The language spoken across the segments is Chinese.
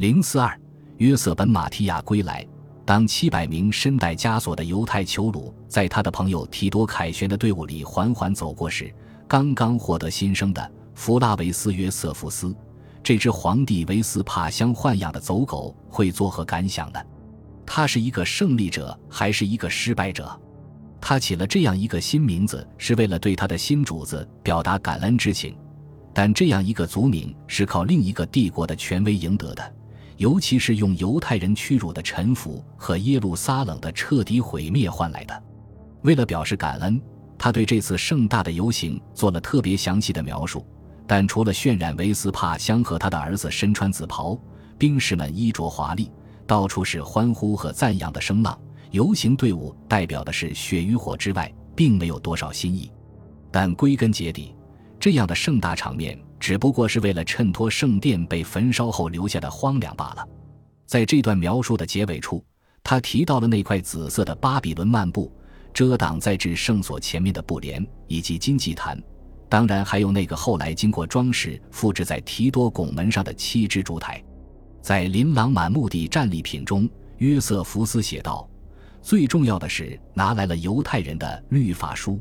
零四二，约瑟本·马提亚归来。当七百名身带枷锁的犹太囚虏在他的朋友提多凯旋的队伍里缓缓走过时，刚刚获得新生的弗拉维斯·约瑟夫斯，这只皇帝维斯帕乡豢养的走狗会作何感想呢？他是一个胜利者还是一个失败者？他起了这样一个新名字，是为了对他的新主子表达感恩之情。但这样一个族名是靠另一个帝国的权威赢得的，尤其是用犹太人屈辱的臣服和耶路撒冷的彻底毁灭换来的。为了表示感恩，他对这次盛大的游行做了特别详细的描述。但除了渲染维斯帕香和他的儿子身穿紫袍，兵士们衣着华丽，到处是欢呼和赞扬的声浪，游行队伍代表的是血与火之外，并没有多少新意。但归根结底，这样的盛大场面只不过是为了衬托圣殿被焚烧后留下的荒凉罢了。在这段描述的结尾处，他提到了那块紫色的巴比伦幔布，遮挡在至圣所前面的布帘以及金祭坛，当然还有那个后来经过装饰复制在提多拱门上的七只烛台。在琳琅满目的战利品中，约瑟福斯写道：“最重要的是拿来了犹太人的律法书。”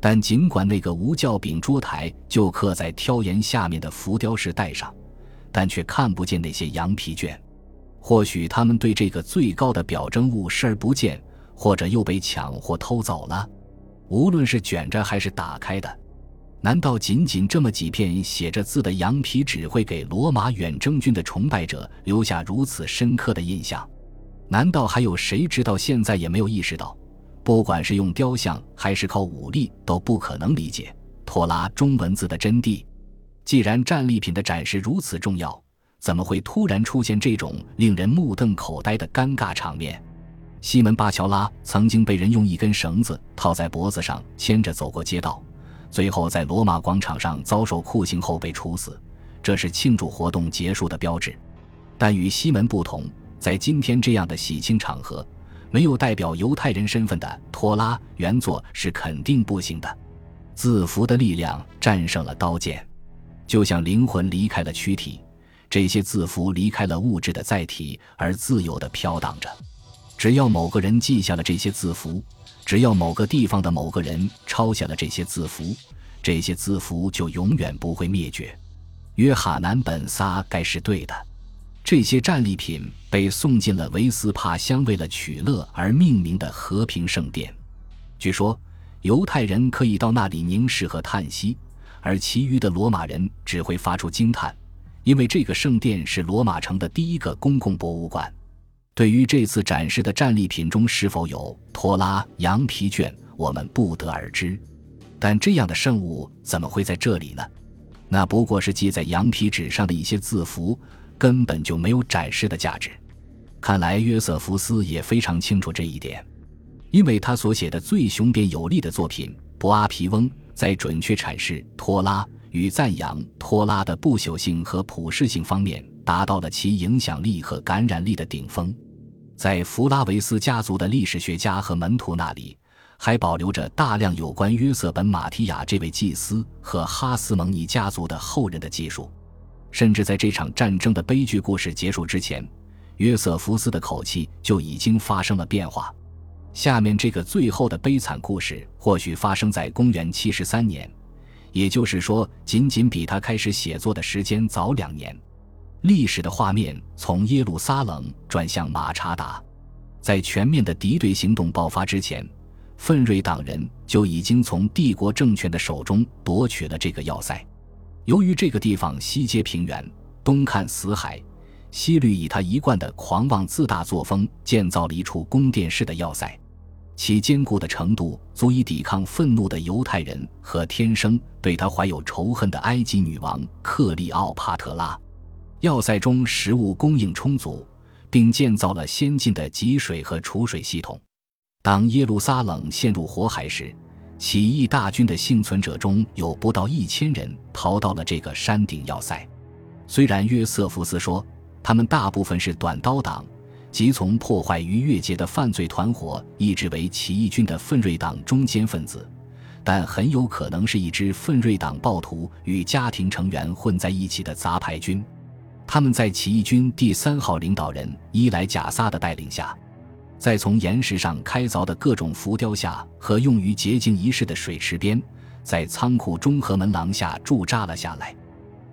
但尽管那个无教柄桌台就刻在挑檐下面的浮雕石带上，但却看不见那些羊皮卷。或许他们对这个最高的表征物视而不见，或者又被抢或偷走了。无论是卷着还是打开的，难道仅仅这么几片写着字的羊皮纸会给罗马远征军的崇拜者留下如此深刻的印象？难道还有谁直到现在也没有意识到？不管是用雕像还是靠武力，都不可能理解托拉中文字的真谛。既然战利品的展示如此重要，怎么会突然出现这种令人目瞪口呆的尴尬场面？西门巴乔拉曾经被人用一根绳子套在脖子上牵着走过街道，最后在罗马广场上遭受酷刑后被处死，这是庆祝活动结束的标志。但与西门不同，在今天这样的喜庆场合。没有代表犹太人身份的托拉原作是肯定不行的。字符的力量战胜了刀剑，就像灵魂离开了躯体，这些字符离开了物质的载体，而自由地飘荡着。只要某个人记下了这些字符，只要某个地方的某个人抄下了这些字符，这些字符就永远不会灭绝。约翰南本撒该是对的。这些战利品被送进了维斯帕乡为了取乐而命名的和平圣殿。据说，犹太人可以到那里凝视和叹息，而其余的罗马人只会发出惊叹，因为这个圣殿是罗马城的第一个公共博物馆。对于这次展示的战利品中是否有拖拉羊皮卷，我们不得而知。但这样的圣物怎么会在这里呢？那不过是记在羊皮纸上的一些字符。根本就没有展示的价值。看来约瑟夫斯也非常清楚这一点，因为他所写的最雄辩有力的作品《博阿皮翁》在准确阐释托拉与赞扬托拉的不朽性和普世性方面达到了其影响力和感染力的顶峰。在弗拉维斯家族的历史学家和门徒那里，还保留着大量有关约瑟本马提亚这位祭司和哈斯蒙尼家族的后人的技术。甚至在这场战争的悲剧故事结束之前，约瑟夫斯的口气就已经发生了变化。下面这个最后的悲惨故事或许发生在公元七十三年，也就是说，仅仅比他开始写作的时间早两年。历史的画面从耶路撒冷转向马查达，在全面的敌对行动爆发之前，奋锐党人就已经从帝国政权的手中夺取了这个要塞。由于这个地方西接平原，东看死海，西律以他一贯的狂妄自大作风建造了一处宫殿式的要塞，其坚固的程度足以抵抗愤怒的犹太人和天生对他怀有仇恨的埃及女王克利奥帕特拉。要塞中食物供应充足，并建造了先进的集水和储水系统。当耶路撒冷陷入火海时，起义大军的幸存者中有不到一千人逃到了这个山顶要塞。虽然约瑟夫斯说他们大部分是短刀党，即从破坏逾越节的犯罪团伙一直为起义军的奋锐党中间分子，但很有可能是一支奋锐党暴徒与家庭成员混在一起的杂牌军。他们在起义军第三号领导人伊莱贾萨的带领下，在从岩石上开凿的各种浮雕下和用于洁净仪式的水池边，在仓库中和门廊下驻扎了下来。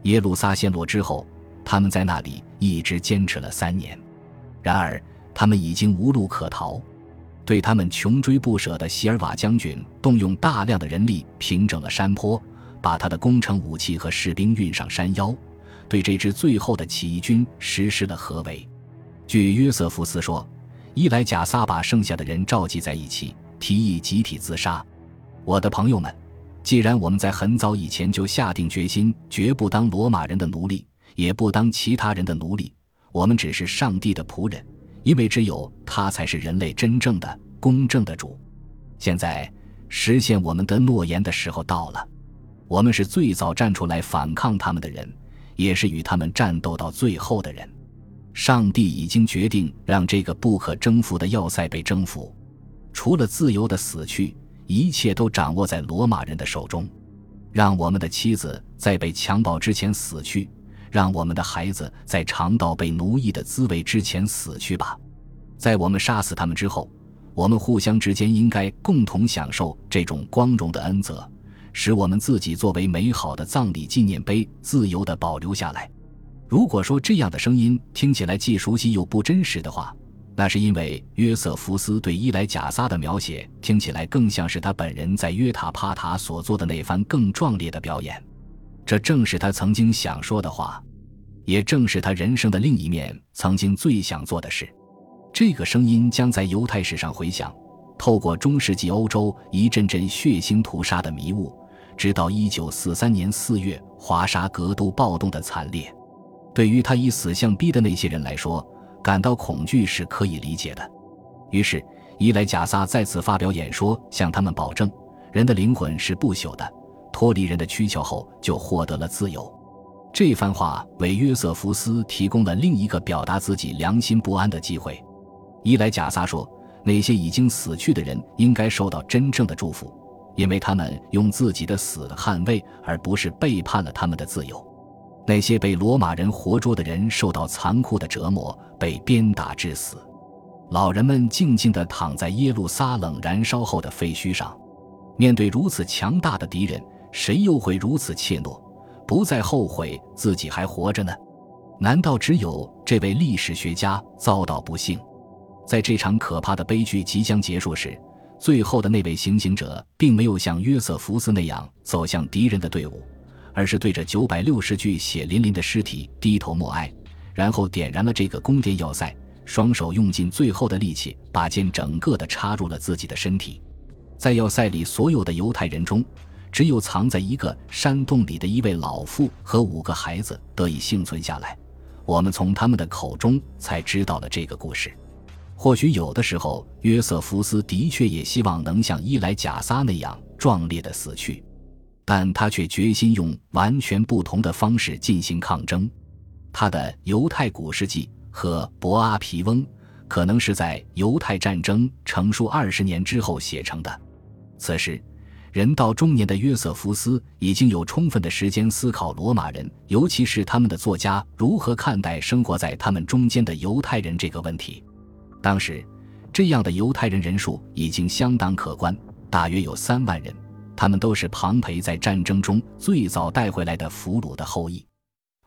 耶路撒陷落之后，他们在那里一直坚持了三年。然而，他们已经无路可逃。对他们穷追不舍的席尔瓦将军，动用大量的人力平整了山坡，把他的工程武器和士兵运上山腰，对这支最后的起义军实施了合围。据约瑟夫斯说，伊莱贾撒把剩下的人召集在一起，提议集体自杀。我的朋友们，既然我们在很早以前就下定决心，绝不当罗马人的奴隶，也不当其他人的奴隶，我们只是上帝的仆人。因为只有他才是人类真正的公正的主。现在实现我们的诺言的时候到了。我们是最早站出来反抗他们的人，也是与他们战斗到最后的人。上帝已经决定让这个不可征服的要塞被征服。除了自由的死去，一切都掌握在罗马人的手中。让我们的妻子在被强暴之前死去。让我们的孩子在尝到被奴役的滋味之前死去吧，在我们杀死他们之后，我们互相之间应该共同享受这种光荣的恩泽，使我们自己作为美好的葬礼纪念碑自由地保留下来。如果说这样的声音听起来既熟悉又不真实的话，那是因为约瑟夫斯对伊莱贾撒的描写听起来更像是他本人在约塔帕塔所做的那番更壮烈的表演。这正是他曾经想说的话，也正是他人生的另一面曾经最想做的事。这个声音将在犹太史上回响，透过中世纪欧洲一阵阵血腥屠杀的迷雾，直到一九四三年四月华沙格斗暴动的惨烈。对于他以死相逼的那些人来说，感到恐惧是可以理解的。于是，伊莱贾萨再次发表演说，向他们保证：人的灵魂是不朽的。脱离人的躯壳后，就获得了自由。这番话为约瑟夫斯提供了另一个表达自己良心不安的机会。伊莱贾撒说：“那些已经死去的人应该受到真正的祝福，因为他们用自己的死捍卫，而不是背叛了他们的自由。那些被罗马人活捉的人受到残酷的折磨，被鞭打致死。老人们静静地躺在耶路撒冷燃烧后的废墟上，面对如此强大的敌人。”谁又会如此怯懦，不再后悔自己还活着呢？难道只有这位历史学家遭到不幸？在这场可怕的悲剧即将结束时，最后的那位行刑者并没有像约瑟福斯那样走向敌人的队伍，而是对着九百六十具血淋淋的尸体低头默哀，然后点燃了这个宫殿要塞，双手用尽最后的力气，把剑整个的插入了自己的身体。在要塞里所有的犹太人中。只有藏在一个山洞里的一位老妇和五个孩子得以幸存下来。我们从他们的口中才知道了这个故事。或许有的时候，约瑟夫斯的确也希望能像伊莱贾撒那样壮烈的死去，但他却决心用完全不同的方式进行抗争。他的《犹太古世纪》和《博阿皮翁》可能是在犹太战争成熟二十年之后写成的。此时。人到中年的约瑟夫斯已经有充分的时间思考罗马人，尤其是他们的作家如何看待生活在他们中间的犹太人这个问题。当时，这样的犹太人人数已经相当可观，大约有三万人。他们都是庞培在战争中最早带回来的俘虏的后裔。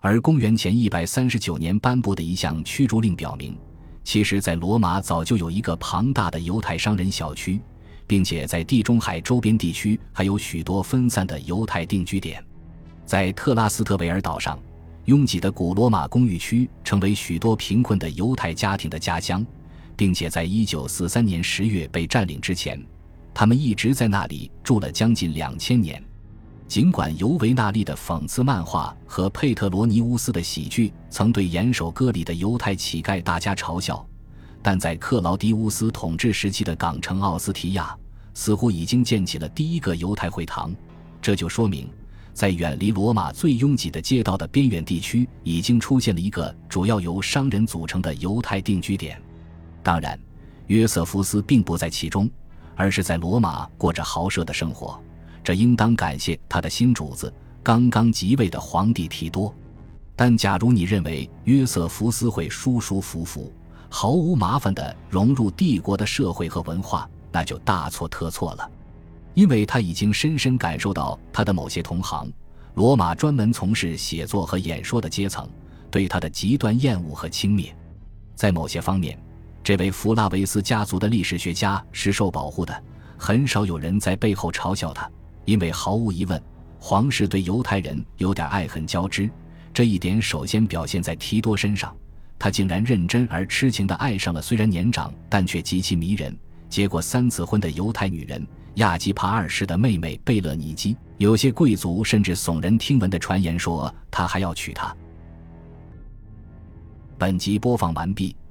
而公元前一百三十九年颁布的一项驱逐令表明，其实，在罗马早就有一个庞大的犹太商人小区。并且在地中海周边地区还有许多分散的犹太定居点，在特拉斯特维尔岛上，拥挤的古罗马公寓区成为许多贫困的犹太家庭的家乡，并且在一九四三年十月被占领之前，他们一直在那里住了将近两千年。尽管尤维纳利的讽刺漫画和佩特罗尼乌斯的喜剧曾对严守割礼的犹太乞丐大加嘲笑。但在克劳迪乌斯统治时期的港城奥斯提亚，似乎已经建起了第一个犹太会堂，这就说明，在远离罗马最拥挤的街道的边远地区，已经出现了一个主要由商人组成的犹太定居点。当然，约瑟夫斯并不在其中，而是在罗马过着豪奢的生活，这应当感谢他的新主子——刚刚即位的皇帝提多。但假如你认为约瑟福斯会舒舒服服、毫无麻烦地融入帝国的社会和文化，那就大错特错了，因为他已经深深感受到他的某些同行——罗马专门从事写作和演说的阶层对他的极端厌恶和轻蔑。在某些方面，这位弗拉维斯家族的历史学家是受保护的，很少有人在背后嘲笑他，因为毫无疑问，皇室对犹太人有点爱恨交织。这一点首先表现在提多身上，他竟然认真而痴情地爱上了虽然年长但却极其迷人、结过三次婚的犹太女人亚基帕二世的妹妹贝勒尼基。有些贵族甚至耸人听闻的传言说他还要娶她。本集播放完毕，